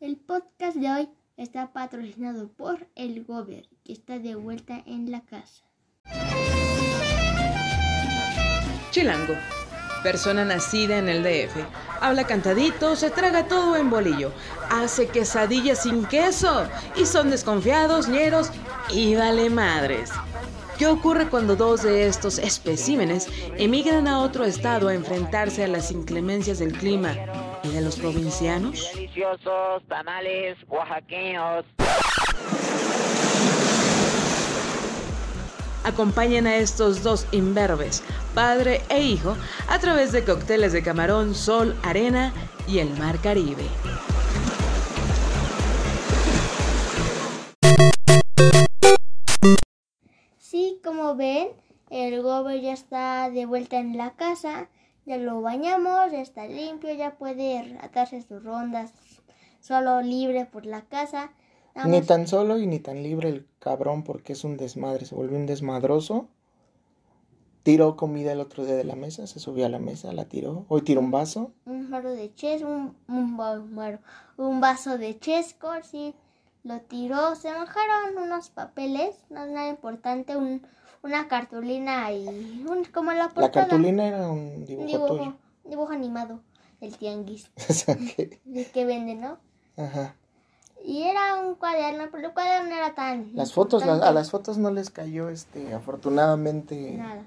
El podcast de hoy está patrocinado por el Gober, que está de vuelta en la casa. Chilango. Persona nacida en el DF. Habla cantadito, se traga todo en bolillo. Hace quesadillas sin queso. Y son desconfiados, ñeros y vale madres. ¿Qué ocurre cuando dos de estos especímenes emigran a otro estado a enfrentarse a las inclemencias del clima y de los provincianos? Deliciosos tamales oaxaqueños. Acompañan a estos dos imberbes, padre e hijo, a través de cócteles de camarón, sol, arena y el mar Caribe. Sí, como ven, el Gober ya está de vuelta en la casa. Ya lo bañamos, ya está limpio, ya puede atarse sus rondas solo libre por la casa. Ni tan solo y ni tan libre el cabrón porque es un desmadre, se volvió un desmadroso. Tiró comida el otro día de la mesa, se subió a la mesa, la tiró. Hoy tiró un vaso. un vaso de ches, un, un, bueno, un vaso de chesco, sí, lo tiró, se mojaron unos papeles, no es nada importante, un, una cartulina y un, como la La portada, cartulina era un un dibujo, dibujo, dibujo animado, el tianguis, el que vende, ¿no? ajá. Y era un cuaderno, pero el cuaderno no era tan Las fotos, las- a las fotos no les cayó, este, afortunadamente, nada.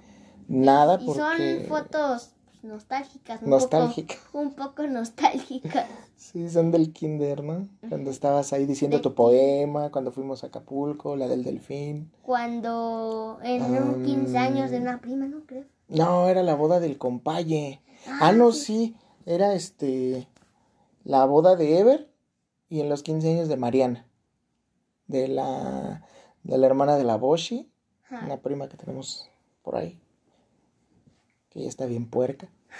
nada Y porque... son fotos nostálgicas, un poco, un poco nostálgicas. Sí, son del kinder, ¿no? Cuando estabas ahí diciendo De tu poema, cuando fuimos a Acapulco, la del delfín. Cuando en un 15 años de una prima, ¿no creo? No, era la boda del compaye. Ah, no, sí, era este la boda de Ever y en los 15 años de Mariana, de la de la hermana de la Boshi, Ajá. una prima que tenemos por ahí, que ya está bien puerca,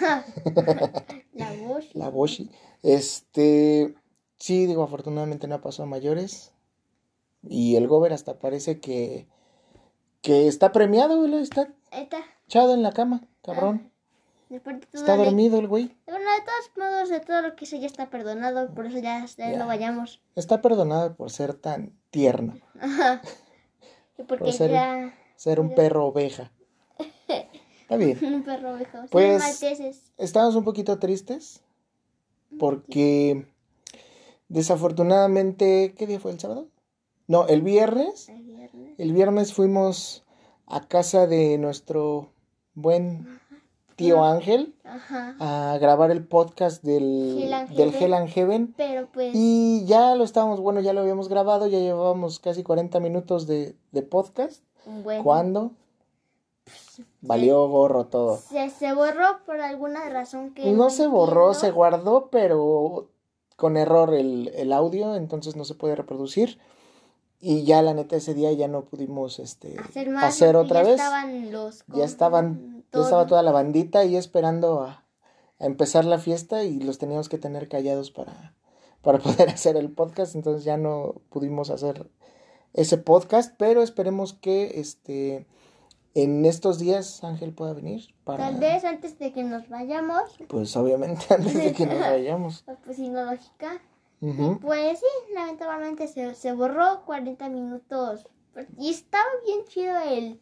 La voz. la Boshi. Este, sí, digo, afortunadamente no pasó a mayores y el Gober hasta parece que que está premiado, güey, está Está. echado en la cama, cabrón. Todo Está dormido el güey. Bueno, de todos modos, de todo lo que hizo ya está perdonado, por eso ya, ya Ya. no vayamos. Está perdonado por ser tan tierno, Ajá. Y porque Por ser- ya ser un perro oveja. Está bien. un perro viejo. Pues... Malteses. Estamos un poquito tristes porque desafortunadamente, ¿qué día fue el sábado? No, el viernes. El viernes. El viernes fuimos a casa de nuestro buen tío Ángel Ajá. a grabar el podcast del, Hell and del Heaven. Hell and Heaven. Pero pues. Y ya lo estábamos, bueno, ya lo habíamos grabado, ya llevábamos casi 40 minutos de, de podcast. Bueno. ¿Cuándo? Valió gorro todo. Se, se borró por alguna razón que. No se borró, entiendo. se guardó, pero con error el, el audio, entonces no se puede reproducir. Y ya la neta ese día ya no pudimos este hacer más. hacer porque otra ya vez. Estaban los. Ya estaban, ya estaba toda la bandita ahí esperando a, a empezar la fiesta y los teníamos que tener callados para, para poder hacer el podcast, entonces ya no pudimos hacer ese podcast, pero esperemos que este en estos días Ángel pueda venir para Tal vez antes de que nos vayamos. pues obviamente antes de que nos vayamos. Pues sí, no lógica. Ujú. Pues sí, lamentablemente se, se borró 40 minutos. Y estaba bien chido el...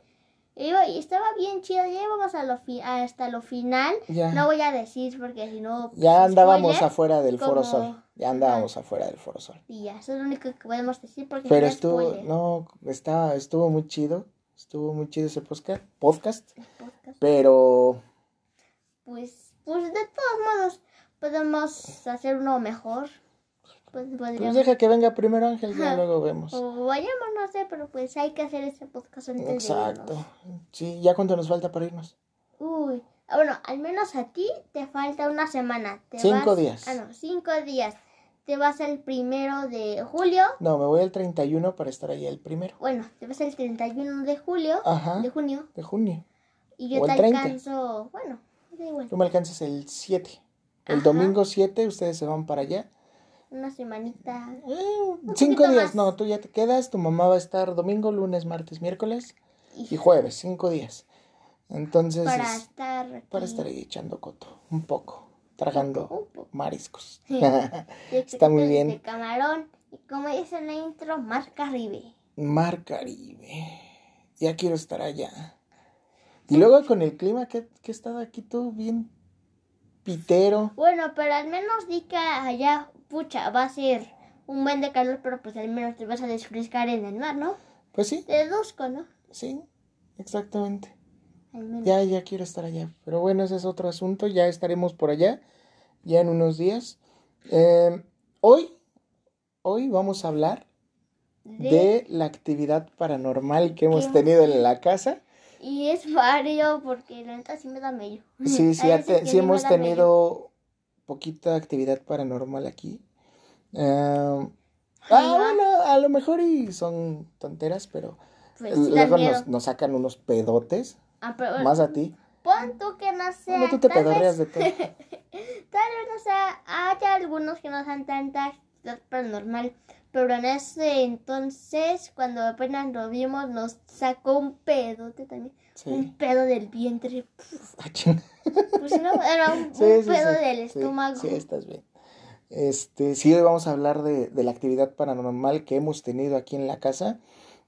Y estaba bien chido, ya íbamos a lo fi- hasta lo final. Ya. No voy a decir porque si no... pues, Ya andábamos spoiler, afuera del Foro como- Sol. Ya andábamos afuera del Foro Sol. Y ya, eso es lo único que podemos decir porque Pero no es estuvo, spoiler. no, estaba, estuvo muy chido. Estuvo muy chido ese podcast. podcast Podcast. pero Pues, pues de todos modos, podemos hacer uno mejor. Pues pues deja que venga primero Ángel, Ajá. luego vemos. O vayamos, no sé, pero pues hay que hacer ese podcast antes de Exacto. irnos. Sí, ¿ya cuánto nos falta para irnos? Uy, ah, bueno, al menos a ti te falta una semana. Te Cinco vas- días. Ah, no, cinco días. Te vas el primero de julio. No, me voy el 31 para estar ahí el primero. Bueno, te vas el 31 de julio. Ajá. De junio. De junio. Y yo O te el 30. alcanzo. Bueno, da igual. Tú me alcanzas el 7. El Ajá. domingo 7 ustedes se van para allá. Una semanita. Eh, Un cinco días, más. no, tú ya te quedas, tu mamá va a estar domingo, lunes, martes, miércoles Y y jueves, cinco días. Entonces, para es- estar. aquí. para estar ahí echando coto, un poco. Tragando mariscos. Sí. Está muy bien. De camarón. Y como dice en la intro, Mar Caribe. Mar Caribe. Ya quiero estar allá. Y luego con el clima que, que ha estado aquí todo bien pitero. Bueno, pero al menos di que allá, pucha, va a ser un buen de calor, pero pues al menos te vas a desfrescar en el mar, ¿no? Pues sí, Deduzco, ¿no? sí, exactamente. Ya, ya quiero estar allá. Pero bueno, ese es otro asunto. Ya estaremos por allá, ya en unos días. Eh, hoy, hoy vamos a hablar de la actividad paranormal que hemos ¿Qué? tenido en la casa. Y es vario porque la neta sí me da medio. Sí, sí, te- que sí hemos da medio. tenido poquita actividad paranormal aquí. Eh, ah, bueno, a lo mejor y son tonteras, pero Pues luego nos, nos sacan unos pedotes, Ah, pero, más a ti. Pon tú que no sea. Bueno, tú te pedorreas de todo. Tal vez no sea, haya algunos que no sean tanta actividad paranormal, pero en ese entonces, cuando apenas lo vimos, nos sacó un pedote también, Sí. un pedo del vientre, Ah, pues no, era un, Sí, un sí, pedo del estómago. Sí, estás bien. Este, sí, hoy vamos a hablar de, de la actividad paranormal que hemos tenido aquí en la casa,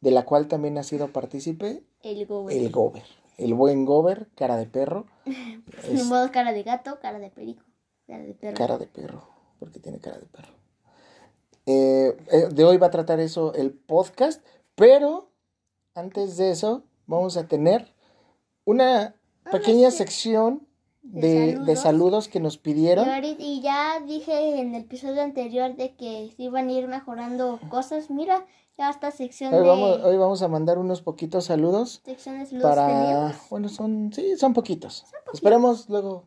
de la cual también ha sido partícipe El gober. el Gober. El buen Gober, cara de perro. Ni modo cara de gato, cara de perico, cara de perro. Cara de perro, porque tiene cara de perro. Eh, eh, de hoy va a tratar eso el podcast, pero antes de eso vamos a tener una pequeña sí. sección De de, de saludos. que nos Y, pidieron. y ya dije en el episodio anterior de que se iban a ir mejorando cosas. Mira, ya esta sección Hoy de vamos, hoy vamos a mandar unos poquitos saludos saludos para... Bueno, son, sí, son poquitos. Esperemos luego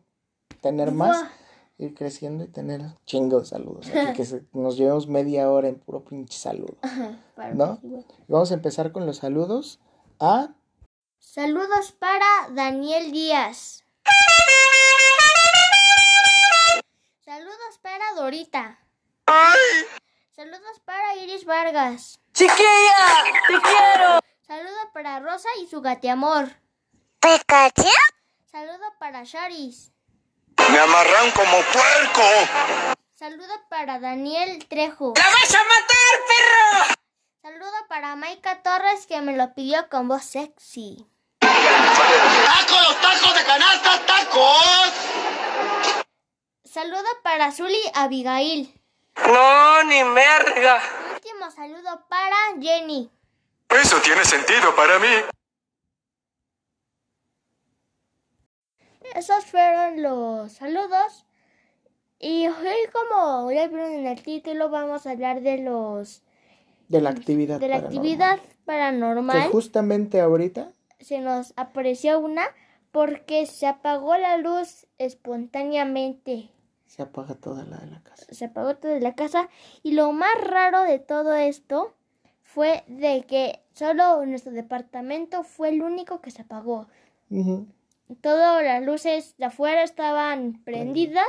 tener más, ir creciendo y tener chingos de saludos. Aquí que se- nos llevemos media hora en puro pinche saludo. ¿No? igual. Vamos a empezar con los saludos a... Saludos para Daniel Díaz. Saludos para Dorita. Saludos para Iris Vargas. Chiquilla, te quiero. Saludo para Rosa y su gateamor. ¿Pikachu? Saludo para Sharis. Me amarran como puerco. Saludo para Daniel Trejo. ¡La vas a matar, perro! Saludo para Maika Torres que me lo pidió con voz sexy. ¡Tacos, tacos de canasta, tacos! Saludo para Zully Abigail. No, ni merga. Último saludo para Jenny. Eso tiene sentido para mí. Esos fueron los saludos. Y hoy, como ya vieron en el título, vamos a hablar de los de la actividad. de la paranormal. actividad Que paranormal. justamente ahorita Se nos apareció una porque se apagó la luz espontáneamente. se apaga toda la de la casa. Se apagó todo de la casa. Y lo más raro de todo esto fue de que solo nuestro departamento fue el único que se apagó. Todas las luces de afuera estaban prendidas.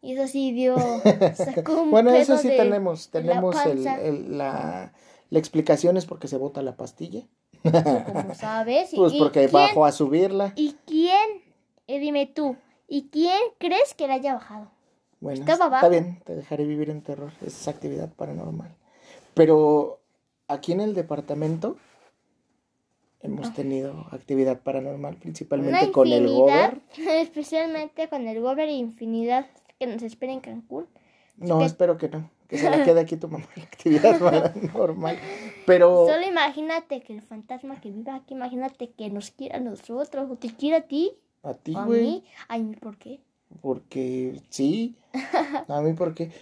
Y eso sí dio. Sacó un Bueno, eso sí de- tenemos. la Tenemos el- la, la explicación es porque se bota la pastilla. Como sabes. Pues y porque quién- bajo a subirla. ¿Y quién? eh, dime tú. ¿Y quién crees que la haya bajado? Bueno, estaba está abajo. bien, te dejaré vivir en terror. Es actividad paranormal. Pero aquí en el departamento hemos tenido actividad paranormal, principalmente Ah. Con el gober. especialmente con el gober e infinidad que nos espera en Cancún. No, espero que no. Que se la quede aquí tu mamá la actividad paranormal. Pero Solo imagínate que el fantasma que vive aquí, imagínate que nos quiera a nosotros, o te quiera a ti, a ti, o a güey. mí. Ay, ¿por qué? Porque sí. A mí porque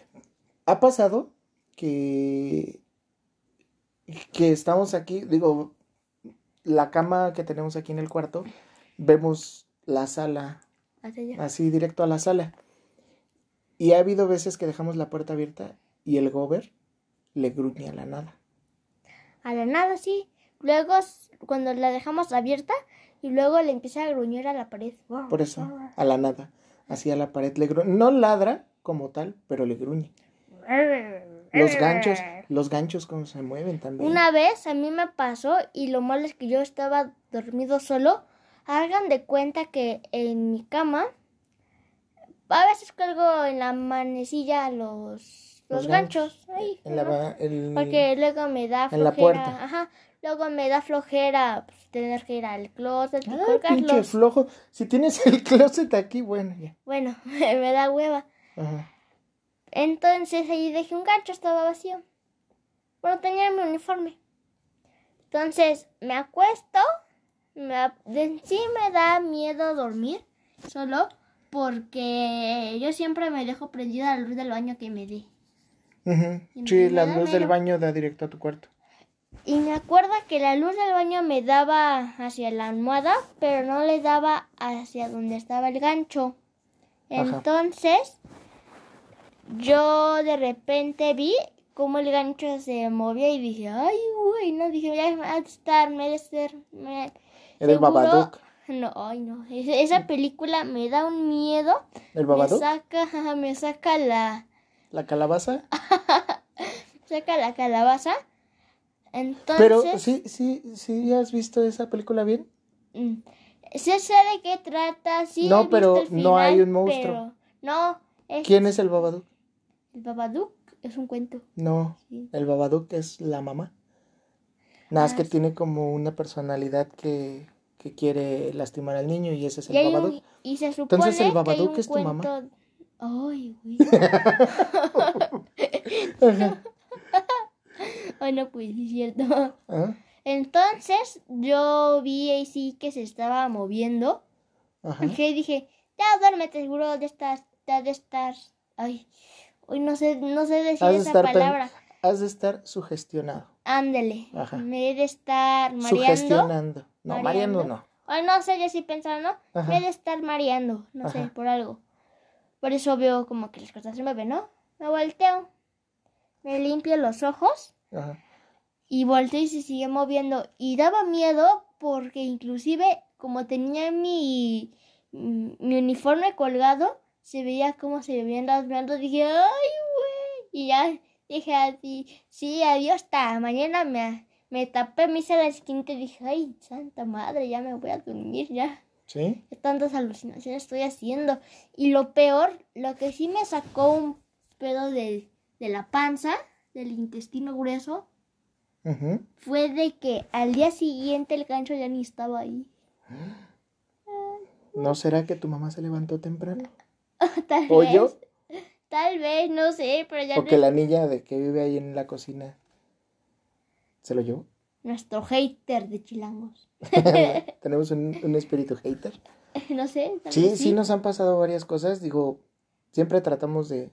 ha pasado que que estamos aquí, digo, la cama que tenemos aquí en el cuarto, vemos la sala, así directo a la sala. Y ha habido veces que dejamos la puerta abierta y el gober le gruñe a la nada. A la nada, sí. Luego, cuando la dejamos abierta, y luego le empieza a gruñir a la pared. Por eso, a la nada, así a la pared le gruñe. No ladra como tal, pero le gruñe. Los ganchos, los ganchos como se mueven también. Una vez a mí me pasó y lo malo es que yo estaba dormido solo. Hagan de cuenta que en mi cama, a veces cuelgo en la manecilla los, los, Los ganchos. Ay, En la, ¿no? ba- el- Porque luego me da en la flojera. puerta. Ajá. Luego me da flojera pues, tener que ir al closet y pinche flojo. Si tienes el closet aquí, bueno, ya. Bueno, me da hueva. Ajá. Entonces ahí dejé un gancho, estaba vacío. Bueno, tenía mi uniforme. Entonces me acuesto. Me, de sí me da miedo dormir solo porque yo siempre me dejo prendida la luz del baño que me dé. Sí, me la luz del baño da directo a tu cuarto. Y me acuerdo que la luz del baño me daba hacia la almohada, pero no le daba hacia donde estaba el gancho. Ajá. Entonces, yo de repente vi cómo el gancho se movía y dije, ay, güey, no, dije, ya me ha de estar, me de ser, me... ¿Era el Babadook? No, ay, no, es- esa película me da un miedo, ¿El me Babadook? saca, me saca la, ¿La calabaza? saca la calabaza. Entonces... Pero sí, sí, sí, ¿has visto esa película bien? Mm. Sí sé de qué trata, sí. No, pero no hay un monstruo. pero no, es ¿Quién es el Babadook? el Babadook, es un cuento. No, Sí. el Babadook es la mamá. Nada, es Ah, que sí. tiene como una personalidad que, que quiere lastimar al niño y ese es el Y, un- Babadook. y se supone Entonces, ¿el que hay Babadook un es tu mamá? Ay, güey. Ay, no, pues sí es cierto. ¿Ah? Entonces, yo vi ahí sí que se estaba moviendo. Ajá. Y dije, ya duérmete, seguro de estar, ya de estar. Ay, hoy no sé, no sé decir Has de esa pen- palabra. Has de estar sugestionado. Ándele. Ajá. Me he de estar mareando. Sugestionando. No, Mareando. No. Ay, no sé, yo sí pensaba, ¿no? Ajá. Me he de estar mareando, no sé, Ajá. por algo. Por eso veo como que las cosas se mueven, ¿no? Me volteo, me limpio los ojos Ajá. y volteo y se sigue moviendo. Y daba miedo porque inclusive como tenía mi, mi uniforme colgado, se veía cómo se veían las plantas. Dije, ay, güey. Y ya dije así, sí, adiós, hasta mañana me, me tapé, me hice la esquina y dije, ay, santa madre, ya me voy a dormir, ya. ¿Sí? ¿Qué tantas alucinaciones estoy haciendo? Y lo peor, lo que sí me sacó un pedo de, de la panza, del intestino grueso, fue de que al día siguiente el gancho ya ni estaba ahí. ¿No será que tu mamá se levantó temprano? Tal ¿O vez. yo? Tal vez, no sé, pero ya ¿O que no- la niña de que vive ahí en la cocina se lo llevó? Nuestro hater de chilangos. Tenemos un, un espíritu hater. no sé. Sí, sí nos han pasado varias cosas. Digo, siempre tratamos de,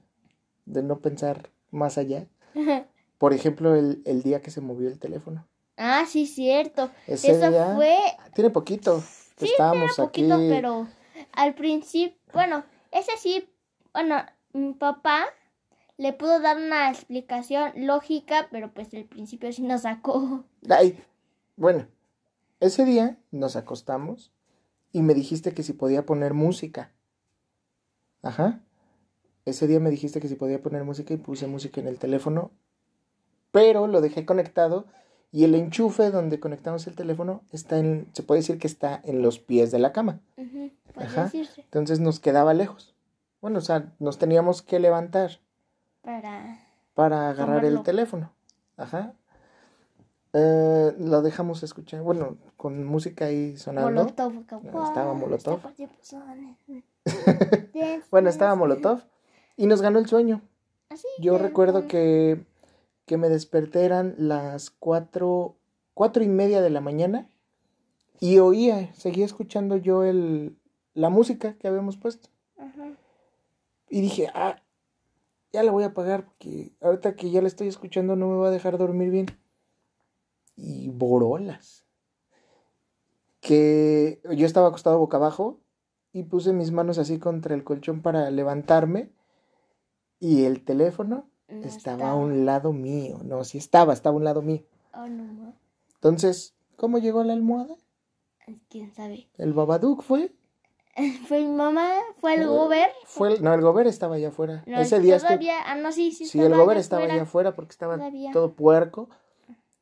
de no pensar más allá. Por ejemplo, el, el día que se movió el teléfono. ah, sí, cierto. Ese Eso día fue tiene poquito. Sí, estábamos aquí. poquito, pero al principio, bueno, ese sí, bueno, mi papá le pudo dar una explicación lógica, pero pues al principio sí nos sacó. Ay, bueno, ese día nos acostamos y me dijiste que si podía poner música. Ajá. Ese día me dijiste que si podía poner música y puse música en el teléfono, pero lo dejé conectado y el enchufe donde conectamos el teléfono está en, se puede decir que está en los pies de la cama. Ajá. decirse. Entonces nos quedaba lejos. Bueno, o sea, nos teníamos que levantar Para. para agarrar el teléfono. Ajá. Eh, lo dejamos escuchar, bueno, con música ahí sonando. Molotov. Ah, estaba Molotov. Pues, son- Bueno, estaba Molotov y nos ganó el sueño. Así Yo que, recuerdo que, que me desperté eran las cuatro, cuatro y media de la mañana y oía, seguía escuchando yo el, la música que habíamos puesto. ajá. Y dije, ah, ya la voy a apagar porque ahorita que ya la estoy escuchando no me va a dejar dormir bien. Y borolas. Que yo estaba acostado boca abajo y puse mis manos así contra el colchón para levantarme y el teléfono No estaba a un lado mío. No, sí estaba, estaba a un lado mío. Oh, no. Entonces, ¿cómo llegó a la almohada? quién sabe. El Babadook fue. Fue mi mamá, fue el Uber. fue el- no, el Gober estaba allá afuera. No, Ese día todavía, ah, no, sí, sí, Sí, el Gober allá estaba afuera. allá afuera porque estaba Todavía. todo puerco.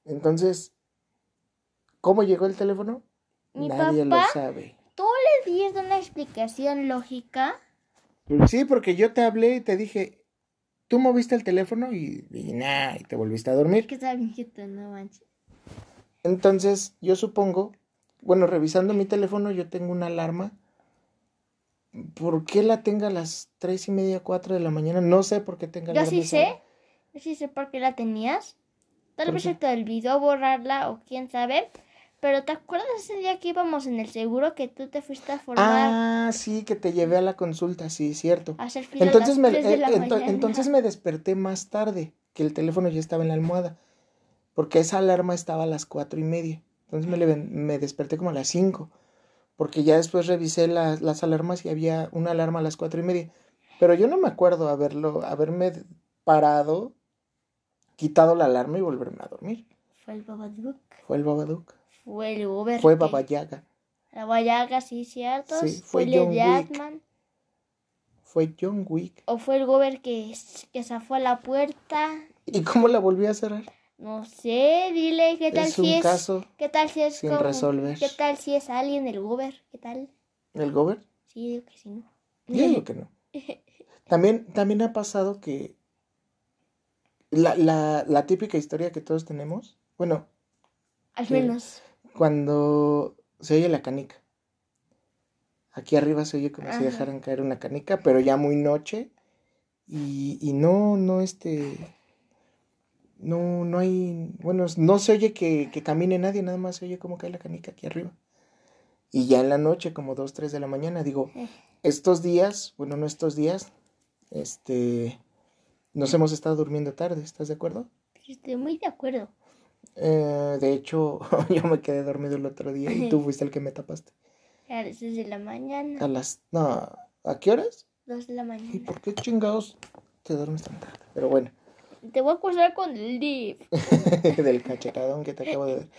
Entonces, ¿cómo llegó el teléfono? Mi Nadie papá- lo sabe. ¿Tú le diste una explicación lógica? Sí, porque yo te hablé y te dije, tú moviste el teléfono y, y nah, y te volviste a dormir. Que no manches. Entonces, yo supongo, bueno, revisando mi teléfono, yo tengo una alarma. ¿Por qué la tenga a las tres y media, cuatro de la mañana? No sé por qué tenga Yo alarma sí sé. Yo sí sé por qué la tenías. Tal ¿Por vez se te olvidó borrarla o quién sabe. Pero ¿te acuerdas ese día que íbamos en el seguro que tú te fuiste a formar Ah, sí, que te llevé a la consulta, sí, cierto. a hacer fila Entonces a me, las 3 de eh, la ento- mañana? entonces me desperté más tarde, que el teléfono ya estaba en la almohada, porque esa alarma estaba a las cuatro y media. Entonces me, me desperté como a las cinco, porque ya después revisé la- las alarmas y había una alarma a las cuatro y media. Pero yo no me acuerdo haberlo, haberme parado, quitado la alarma y volverme a dormir. Fue el Babadook. Fue el Babadook, Fue el Uber. fue Baba Yaga, La Bayaga, sí, cierto. Sí, fue fue John Wick. Fue John Wick. O fue el Gober que, que zafó a la puerta. ¿Y cómo la volví a cerrar? No sé, dile qué tal Es si un es. caso ¿Qué tal si es sin como- resolver. ¿Qué tal si es alguien del Gober? ¿Qué tal? ¿El Gober? Sí, digo que sí, ¿no? Yo digo que no. También, también ha pasado que la, la, la típica historia que todos tenemos, bueno, Al menos. cuando se oye la canica. Aquí arriba se oye como si Ajá. dejaran caer una canica, pero ya muy noche. Y, y no, no, este. No, no hay. Bueno, no se oye que, que camine nadie, nada más se oye como cae la canica aquí arriba. Y ya en la noche, como dos, tres de la mañana, digo, Eh. estos días, bueno, no estos días, este. Nos hemos estado durmiendo tarde, ¿estás de acuerdo? Estoy muy de acuerdo. Eh, de hecho, yo me quedé dormido el otro día y tú fuiste el que me tapaste. A las 6 de la mañana. A las... No, ¿a qué horas? 2 de la ¿Y mañana. por qué chingados te duermes tan tarde? Pero bueno, Te voy a acusar con el DIF. del cachetadón que te acabo de ver.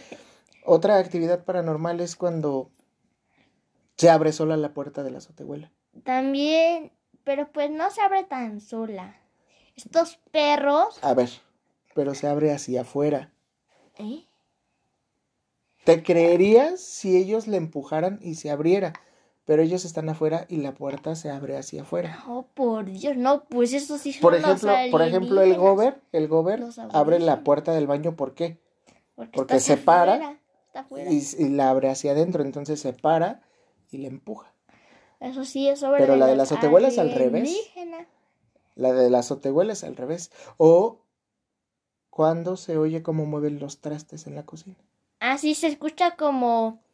Otra actividad paranormal es cuando se abre sola la puerta de la azotehuela. También, pero pues no se abre tan sola. Estos perros. A ver, pero se abre hacia afuera. ¿Eh? ¿Te creerías si ellos le empujaran y se abriera? Pero ellos están afuera y la puerta se abre hacia afuera. Oh, por Dios, no, pues eso sí son Por los ejemplo, por ejemplo el gober, el gober abre la puerta del baño, ¿por qué? Porque, porque está se para afuera, Está afuera. Y, y la abre hacia adentro, entonces se para y le empuja. Eso sí es sobre Pero la de las azotehuelas al revés. La de las azotehuelas al revés. O cuando se oye cómo mueven los trastes en la cocina. Así se escucha como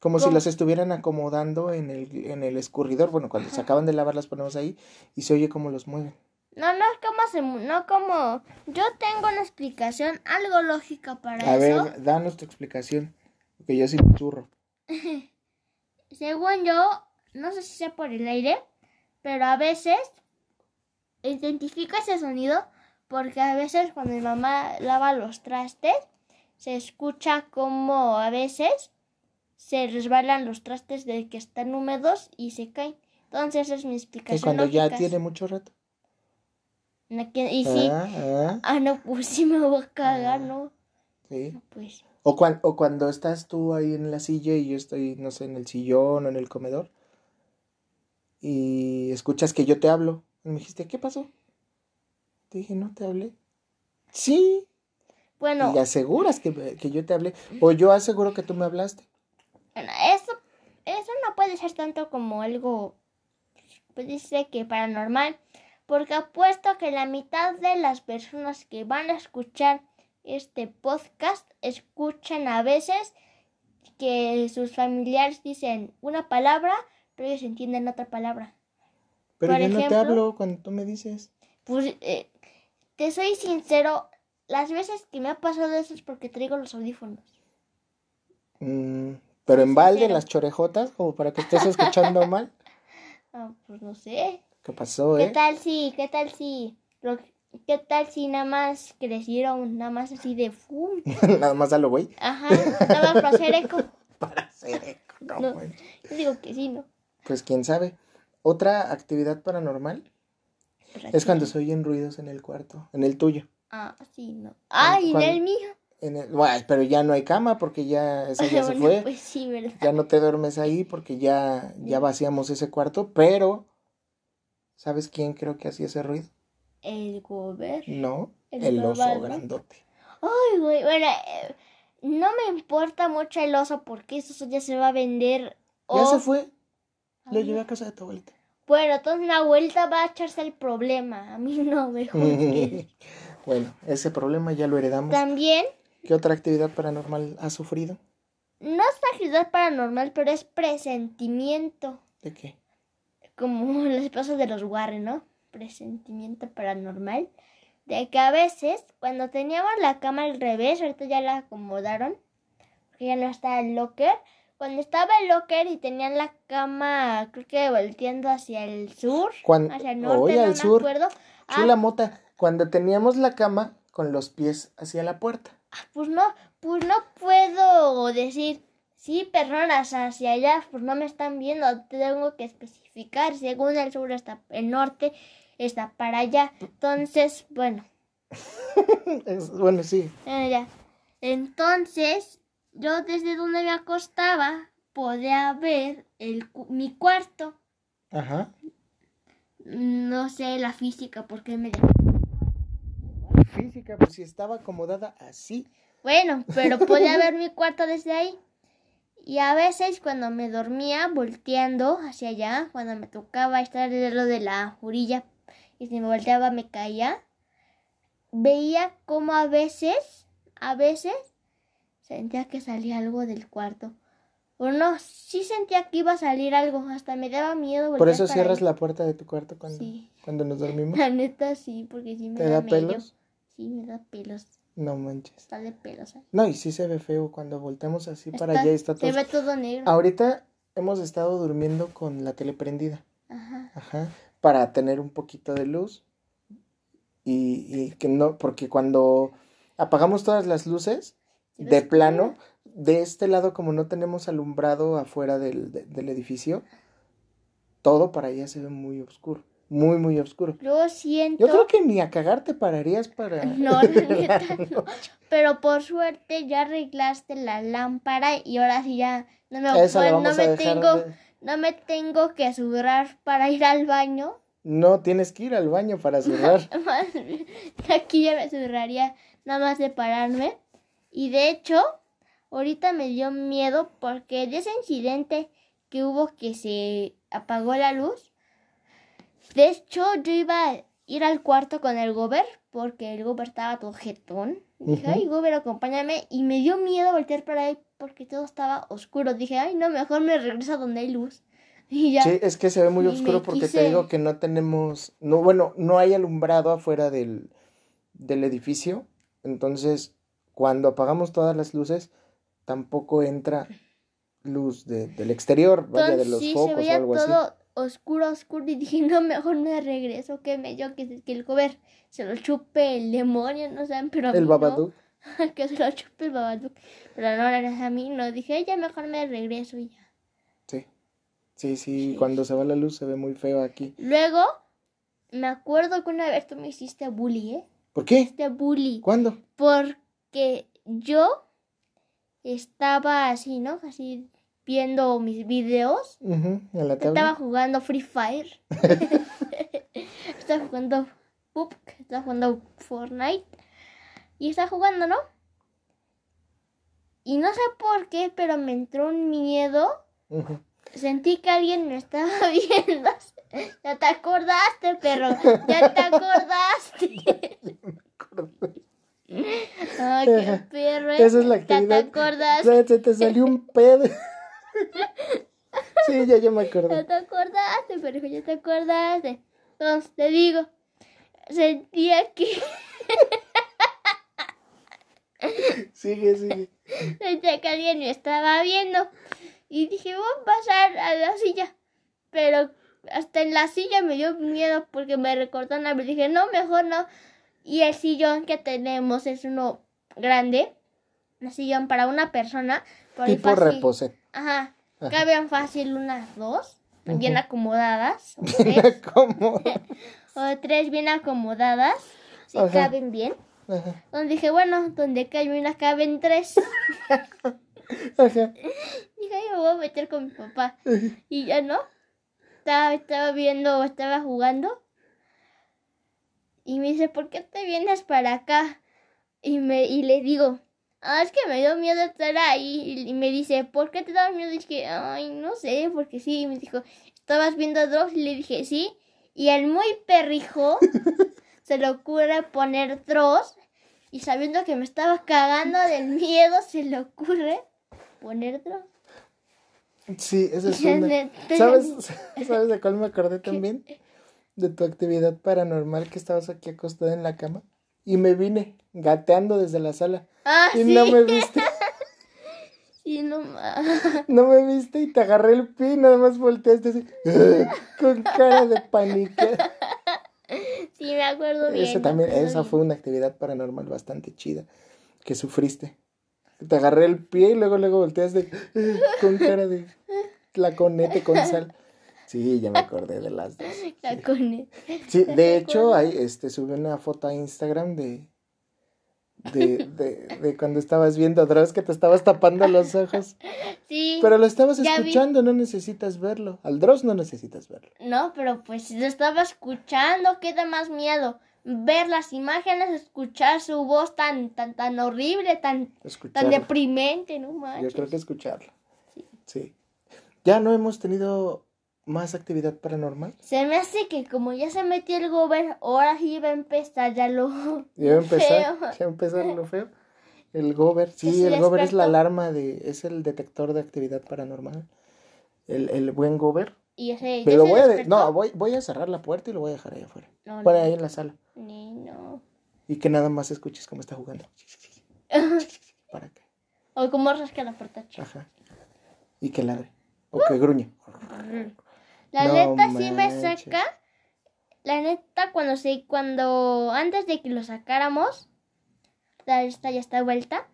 Como si los estuvieran acomodando en el, en el escurridor. Bueno, cuando se acaban de lavar las ponemos ahí y se oye cómo los mueven. no no es como se no como yo tengo una explicación algo lógica para A eso ver, danos tu explicación. Porque yo sí zurro. según yo no sé si sea por el aire pero a veces identifico ese sonido porque a veces cuando mi mamá lava los trastes se escucha como a veces se resbalan los trastes de que están húmedos y se caen entonces esa es mi explicación cuando ya tiene mucho rato. Y sí Ah, ah, ah no pues sí me voy a cagar no sí. No, pues O, cuan- o cuando estás tú ahí en la silla y yo estoy, no sé, en el sillón o en el comedor y escuchas que yo te hablo. Y me dijiste, ¿qué pasó? Te dije, no te hablé. Sí. bueno Y aseguras que, que yo te hablé. O yo aseguro que tú me hablaste. Bueno, eso, eso no puede ser tanto como algo, puede ser que paranormal, porque apuesto que la mitad de las personas que van a escuchar este podcast escuchan a veces que sus familiares dicen una palabra, pero ellos entienden otra palabra. Pero Por yo no te hablo cuando tú me dices. Pues, eh, te soy sincero, las veces que me ha pasado eso es porque traigo los audífonos. mm, pero en balde, las chorejotas, como para que estés escuchando mal. Ah, pues no sé. ¿Qué pasó, ¿Qué eh? tal si, qué tal si, lo- qué tal si nada más crecieron, nada más así de fum? Nada más a lo güey. Ajá, nada más para hacer eco. Para hacer eco, no, No. Yo digo que sí, ¿no? Pues quién sabe. Otra actividad paranormal es cuando se oyen ruidos en el cuarto, en el tuyo. Ah, sí, no. Ah, y en el mío. En el, Buah, pero ya no hay cama porque ya esa ya se fue. Pues sí, ¿verdad? Ya no te duermes ahí porque ya, ya vaciamos ese cuarto, pero ¿Sabes quién creo que hacía ese ruido? El gober. No, El el, oso grandote. Ay, güey, bueno, eh, no me importa mucho el oso porque eso ya se va a vender. Ya se fue. Lo llevé a casa de tu abuelita. Bueno, entonces la vuelta va a echarse el problema. A mí no me juzgues. bueno, ese problema ya lo heredamos. También, ¿Qué otra actividad paranormal has sufrido? no es actividad paranormal, pero es presentimiento. ¿De qué? Como las esposas de los Warren, ¿no? Presentimiento paranormal. De que a veces, cuando teníamos la cama al revés, ahorita ya la acomodaron, porque ya no está el locker. Cuando estaba el locker y tenían la cama, creo que volteando hacia el sur, Cuan- hacia el norte, no al me sur. acuerdo. Ah, mota, cuando teníamos la cama con los pies hacia la puerta. Pues no, pues no puedo decir, sí, personas hacia allá, pues no me están viendo, tengo que especificar, según el sur está, el norte está para allá, entonces, bueno, bueno, sí. ya. entonces, yo desde donde me acostaba podía ver el, mi cuarto, Ajá. no sé la física, porque me... Física, pues si estaba acomodada así. Bueno, pero podía ver mi cuarto desde ahí. Y a veces cuando me dormía volteando hacia allá, cuando me tocaba estar de lo de la orilla y si me volteaba me caía, veía como a veces, a veces sentía que salía algo del cuarto. O no, sí sentía que iba a salir algo, hasta me daba miedo Por eso cierras ahí. la puerta de tu cuarto cuando, Sí. cuando nos dormimos. La neta sí, porque sí me ¿Te da, da miedo. pelos? Sí, me da pelos. No manches. Está de pelos. ahí. No, y sí se ve feo cuando volteamos así para allá está todo. Se ve todo negro. Ahorita hemos estado durmiendo con la tele prendida. Ajá. Ajá. Para tener un poquito de luz. Y, y que no, porque cuando apagamos todas las luces, de plano, de este lado, como no tenemos alumbrado afuera del, de- del edificio, todo para allá se ve muy oscuro. Muy, muy oscuro. Yo siento. Yo creo que ni a cagar te pararías para. No, la neta no. Pero por suerte ya arreglaste la lámpara y ahora sí ya no me, bueno, no me tengo, de- no me tengo que asegurar para ir al baño. No, tienes que ir al baño para bien, Aquí ya me aseguraría nada más de pararme. Y de hecho, ahorita me dio miedo porque de ese incidente que hubo que se apagó la luz. De hecho, yo iba a ir al cuarto con el gober porque el gober estaba todo jetón. Dije, ay, gober, acompáñame. Y me dio miedo voltear para ahí porque todo estaba oscuro. Dije, ay, no, mejor me regreso a donde hay luz. Y ya. Sí, es que se ve muy Y oscuro porque quise- te digo que no tenemos, no, bueno, no hay alumbrado afuera del, del edificio. Entonces, cuando apagamos todas las luces, tampoco entra luz de- del exterior, vaya, de Entonces los sí, focos se o algo así. Oscuro, oscuro y dije, no, mejor me regreso, que me yo, que, que el cover se lo chupe el demonio, no saben, pero a El mí no. Babadook. que se lo chupe el Babadook. Pero no, era a mí no, dije, ya mejor me regreso y ya. Sí. Sí, sí, cuando se va la luz se ve muy feo aquí. Luego, me acuerdo que una vez tú me hiciste bully, ¿eh? ¿Por qué? Hiciste bully. ¿Cuándo? Porque yo estaba así, ¿no? Así viendo mis videos. Ujú, en la Estaba jugando Free Fire. estaba jugando PUBG, estaba jugando Fortnite. Y estaba jugando, ¿no? Y no sé por qué, pero me entró un miedo. Sentí que alguien me estaba viendo. Ya te acordaste, perro. Ya te acordaste. Ay, qué perro. Esa es la Ya te actividad. acordaste. Se te salió un pedo. Sí, ya, ya me Ya acordé. te acordaste, pero ya te acordaste. Entonces te digo, sentía que Sigue, sigue. sentía que alguien me estaba viendo. Y dije, voy a pasar a la silla. Pero hasta en la silla me dio miedo porque me recordó una vez. Dije, no, mejor no. Y el sillón que tenemos es uno grande. Un sillón para una persona. Por Tipo reposet. Ajá. Ajá. Caben fácil unas dos. Bien acomodadas. tres. ¿Cómo? o tres bien acomodadas, si Ajá. caben bien. Ajá, Donde dije, bueno, donde cabe una caben tres. ajá. dije, yo me voy a meter con mi papá. Y ya no. estaba, estaba viendo, estaba jugando. Y me dice, ¿por qué te vienes para acá? Y, me, y le digo, ah, es que me dio miedo estar ahí. Y me dice, ¿por qué te da miedo? Y dije, ay, no sé, porque sí. Y me dijo, ¿estabas viendo Dross? Y le dije, sí. Y el muy perrijo se le ocurre poner Dross. Y sabiendo que me estaba cagando del miedo, se le ocurre poner Dross. Sí, esa es una. ¿Sabes, ¿Sabes de cuál me acordé también? De tu actividad paranormal que estabas aquí acostada en la cama. Y me vine gateando desde la sala. Ah, Y sí. no me viste, Sí, no no me viste y te agarré el pie y nada más volteaste así. Con cara de pánico. Sí, me acuerdo bien. Esa también, acuerdo esa bien. fue una actividad paranormal bastante chida. Que sufriste. Te agarré el pie y luego luego volteaste con cara de laconete con sal. Sí, ya me acordé de las dos. La cone- Sí, de hecho, ahí este, subí una foto a Instagram de, de, de, de cuando estabas viendo a Dross que te estabas tapando los ojos. Sí. Pero lo estabas vi. escuchando, no necesitas verlo. Al Dross no necesitas verlo. No, pero pues lo estaba escuchando, ¿qué da más miedo? Ver las imágenes, escuchar su voz tan, tan, tan horrible, tan, tan deprimente, no Yo manches. creo que escucharlo. Sí. Ya no hemos tenido más actividad paranormal. Se me hace que como ya se metió el gober, ahora sí va a empezar ya lo, Ya va a empezar, feo. ya va a empezar lo feo. El gober, sí, Sí, el gober es la alarma de, es el detector de actividad paranormal. El, el buen gober. Y ese, Pero voy a, no, voy, voy a cerrar la puerta y lo voy a dejar ahí afuera. No, Para no, ahí en la sala. ni no. Y que nada más escuches cómo está jugando. Para que, O como rasca la puerta. ajá. Y que ladre. O que gruñe. La No neta sí me saca. La neta cuando se cuando antes de que lo sacáramos, ya está ya está vuelta.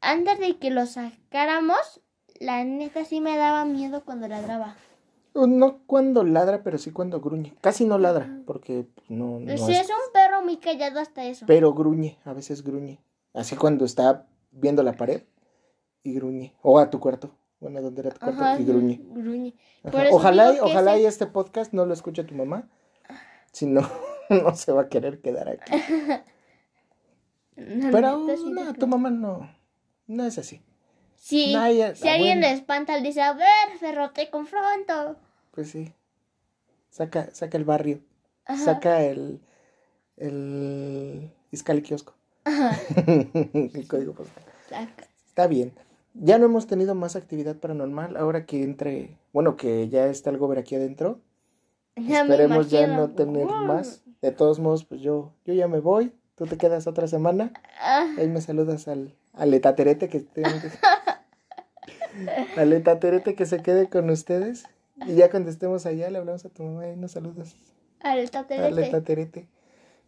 Antes de que lo sacáramos, la neta sí me daba miedo cuando ladraba. No cuando ladra, pero sí cuando gruñe. Casi no ladra, porque pues, no, no es un perro muy callado hasta eso. Pero gruñe, a veces gruñe. Así cuando está viendo la pared y gruñe. O a tu cuarto. Bueno, donde era tu cuarto Ajá, y gruñe. gruñe. Ajá. Ojalá, y, ojalá ese- y este podcast no lo escuche tu mamá. Si no, no se va a querer quedar aquí. Pero no, te tu mamá no, no es así. Sí, No, ella- si alguien bueno. le espanta, le dice, a ver, perro, te confronto. Pues sí. Saca, saca el barrio. Ajá. Saca el, el Iscali kiosco. el código postal. Saca. Está bien. Ya no hemos tenido más actividad paranormal. Ahora que entre, bueno, que ya está el gober aquí adentro. Ya Esperemos ya no tener más. De todos modos, pues yo, yo ya me voy. Tú te quedas otra semana. Ah, Ahí me saludas al, al etaterete que tengo al etaterete que se quede con ustedes. Y ya cuando estemos allá le hablamos a tu mamá y nos saludas al al taterete. etaterete.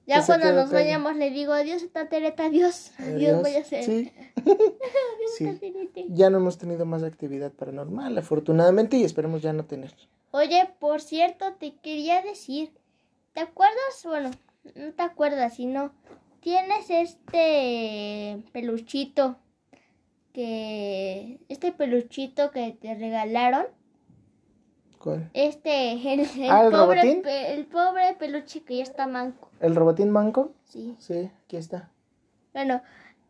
Ya cuando nos vayamos le digo, adiós, tatereta, adiós. Adiós, Adiós. voy a hacer. Sí. sí. taterete. Ya no hemos tenido más actividad paranormal, afortunadamente, y esperemos ya no tener. Oye, por cierto, te quería decir, ¿te acuerdas? Bueno, no te acuerdas, sino tienes este peluchito que este peluchito que te regalaron, ¿Cuál? este el, el Ah, ¿el pobre robotín? pe- el pobre peluche que ya está manco. ¿El robotín manco? Sí. Sí, aquí está. Bueno,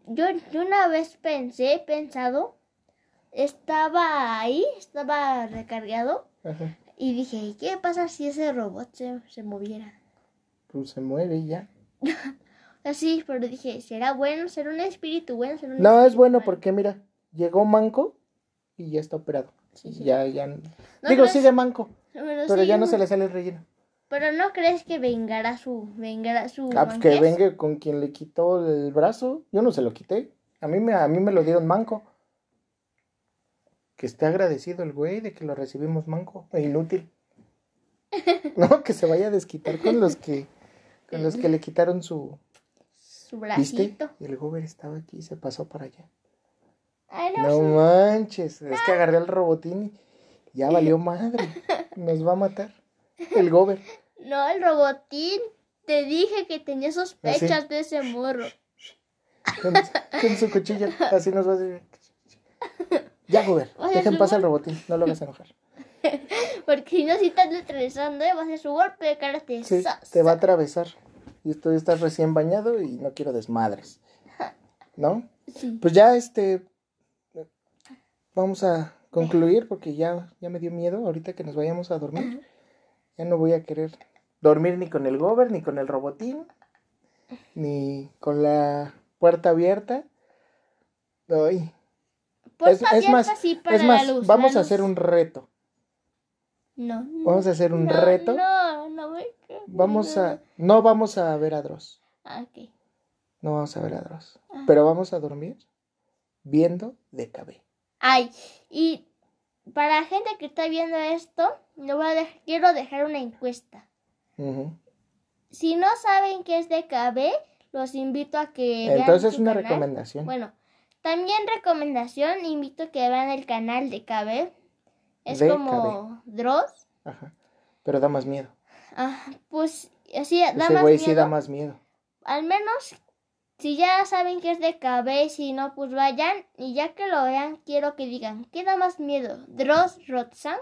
yo, yo una vez pensé, he pensado, estaba ahí, estaba recargado Ajá. y dije, ¿qué pasa si ese robot se, se moviera? Pues se mueve y ya. Así, pero dije, ¿será bueno? ¿Será un espíritu bueno? ¿Será un No, es bueno malo?". porque mira, llegó manco y ya está operado. Sí, sí. Ya, ya. ¿No Digo, crees? sigue manco, pero ya no se le sale el relleno. Pero no crees que vengará su, vengará su Ah, pues que venga con quien le quitó el brazo. Yo no se lo quité. A mí me, a mí me lo dieron manco. Que esté agradecido el güey de que lo recibimos manco e inútil. No, que se vaya a desquitar con los que con los que le quitaron su Su ¿Viste? bracito. Y el gober estaba aquí y se pasó para allá. No, sí. manches, es que agarré al robotín y ya valió madre. Nos va a matar. El gober. No, el robotín. Te dije que tenía ¿Ah, sospechas de ese morro. Con, con su cuchilla. Así nos va a decir. Ya, gober. Dejen pasar al robotín. No lo hagas enojar. Porque si no, si estás neutralizando, ¿eh? va a ser su golpe de karate. Sí, ¡Sas! te va a atravesar. Y tú estás recién bañado y no quiero desmadres. ¿No? Sí. Pues ya este vamos a concluir porque ya, ya me dio miedo ahorita que nos vayamos a dormir. Ya no voy a querer dormir ni con el gober, ni con el robotín, ni con la puerta abierta. Ay. Pues Es, es más, sí para es más la luz. vamos la a hacer un reto. No. Vamos a hacer un no, reto. No, no me Vamos a no vamos a ver a Dross. Ah, ok. No vamos a ver a Dross. Ah. Pero vamos a dormir viendo DKB. Ay, y para la gente que está viendo esto, le voy a quiero dejar una encuesta. Si no saben qué es DKB, los invito a que vean Entonces es una canal. recomendación. Bueno, también recomendación, invito a que vean el canal de KB. Es De como Dross. Ajá. Pero da más miedo. Ah, pues así da Ese más güey miedo. sí da más miedo. Al menos si ya saben que es de KB, si no, pues vayan. Y ya que lo vean, quiero que digan, ¿qué da más miedo? ¿Dross Rotzank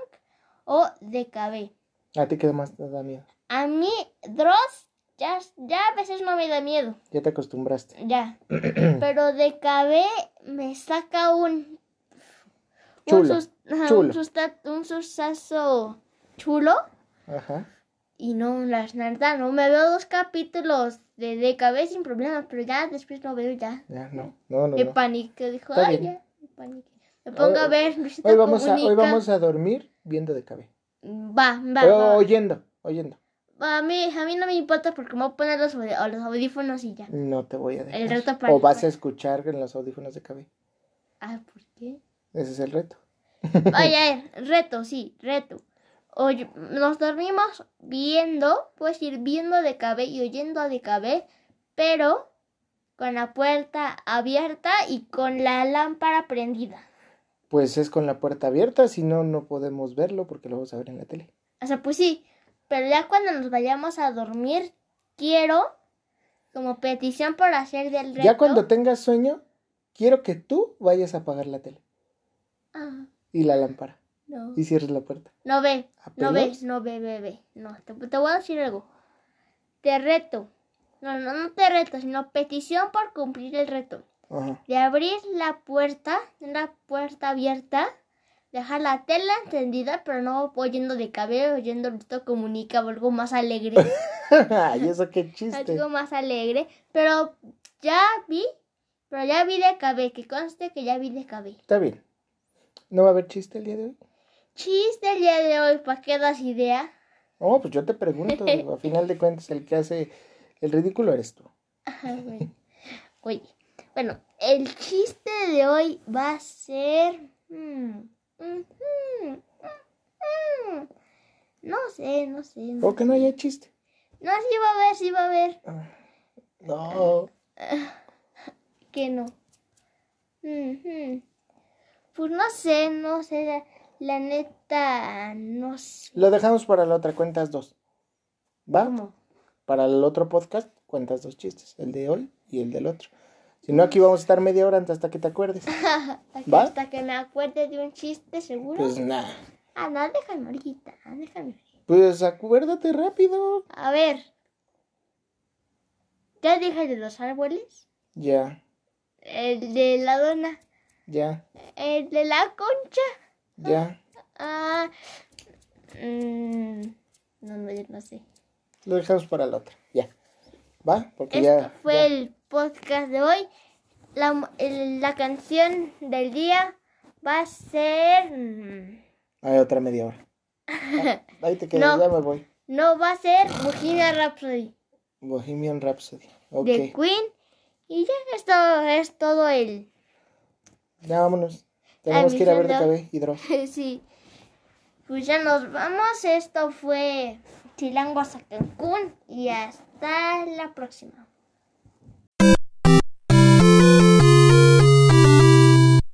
o DKB? A ti qué más te da miedo. A mí, Dross, ya, ya a veces no me da miedo. Ya te acostumbraste. Ya. Pero DKB me saca un. Chulo, Un, sus- ajá, chulo. un, susta- un sustazo chulo. Ajá. Y no, la neta, no me veo dos capítulos de DKB sin problemas, pero ya después no veo ya. Ya, no. No, no, Me no. paniqué, dijo, ay, ya, me paniqué. Me pongo a ver, Hoy vamos a, hoy vamos a dormir viendo DKB. Va, va, O- va. oyendo, oyendo. Va, A mí, a mí no me importa porque me voy a poner los, los audífonos y ya. No te voy a dejar. El reto para- O vas a escuchar en los audífonos de KB. Ah, ¿por qué? Ese es el reto. Vaya, reto, sí, reto. Nos dormimos viendo, puedes ir viendo de KB y oyendo de KB, pero con la puerta abierta y con la lámpara prendida. Pues es con la puerta abierta, si no, no podemos verlo porque lo vamos a ver en la tele. O sea, pues sí, pero ya cuando nos vayamos a dormir, quiero, como petición por hacer del reto. Ya cuando tengas sueño, quiero que tú vayas a apagar la tele Ah, y la lámpara no. y cierres la puerta. No ve, ¿A no ve, no ve, ve, ve. No, te, te voy a decir algo. Te reto. No, no, no te reto, sino petición por cumplir el reto. Ajá. De abrir la puerta, la puerta abierta, dejar la tela encendida, pero no oyendo de cabello, oyendo esto comunica o algo más alegre. Ay, eso qué chiste. algo más alegre. Pero ya vi, pero ya vi de cabello, que conste que ya vi de cabello. Está bien. ¿No va a haber chiste el día de hoy? Chiste el día de hoy, ¿para qué das idea? Oh, pues yo te pregunto. a final de cuentas, el que hace el ridículo eres tú. Ajá, bueno. Oye, bueno, el chiste de hoy va a ser... mm, mm, mm, mm, no sé, no sé. No, O que no haya chiste. no, sí va a haber, sí va a haber. No. Que no. Pues no sé, no sé. La, neta, no sé. Lo dejamos para la otra, cuentas dos. ¿Va? ¿Cómo? Para el otro podcast, cuentas dos chistes. El de hoy y el del otro. Si no, aquí vamos a estar media hora antes hasta que te acuerdes. ¿Va? Hasta que me acuerde de un chiste, seguro. Pues nada. Ah, no, déjame ahorita, déjame. Pues acuérdate rápido. A ver. ¿Ya dije de los árboles? Ya, El de la dona. ya, El de la concha. Ya. Ah. mm, no, no, yo no sé. Lo dejamos para la otra. Ya. ¿Va? Porque Esto ya. fue ya. el podcast de hoy. La, la canción del día va a ser. mm, Hay otra media hora. Ah, ahí te quedas, No. ya me voy. No, va a ser Bohemian Rhapsody Bohemian Rhapsody. Ok. de Queen. Y ya, esto es todo el. Ya vámonos. Tenemos que ir a ver de y Dross. sí. Pues ya nos vamos. Esto fue Chilangos a Cancún. Y hasta la próxima.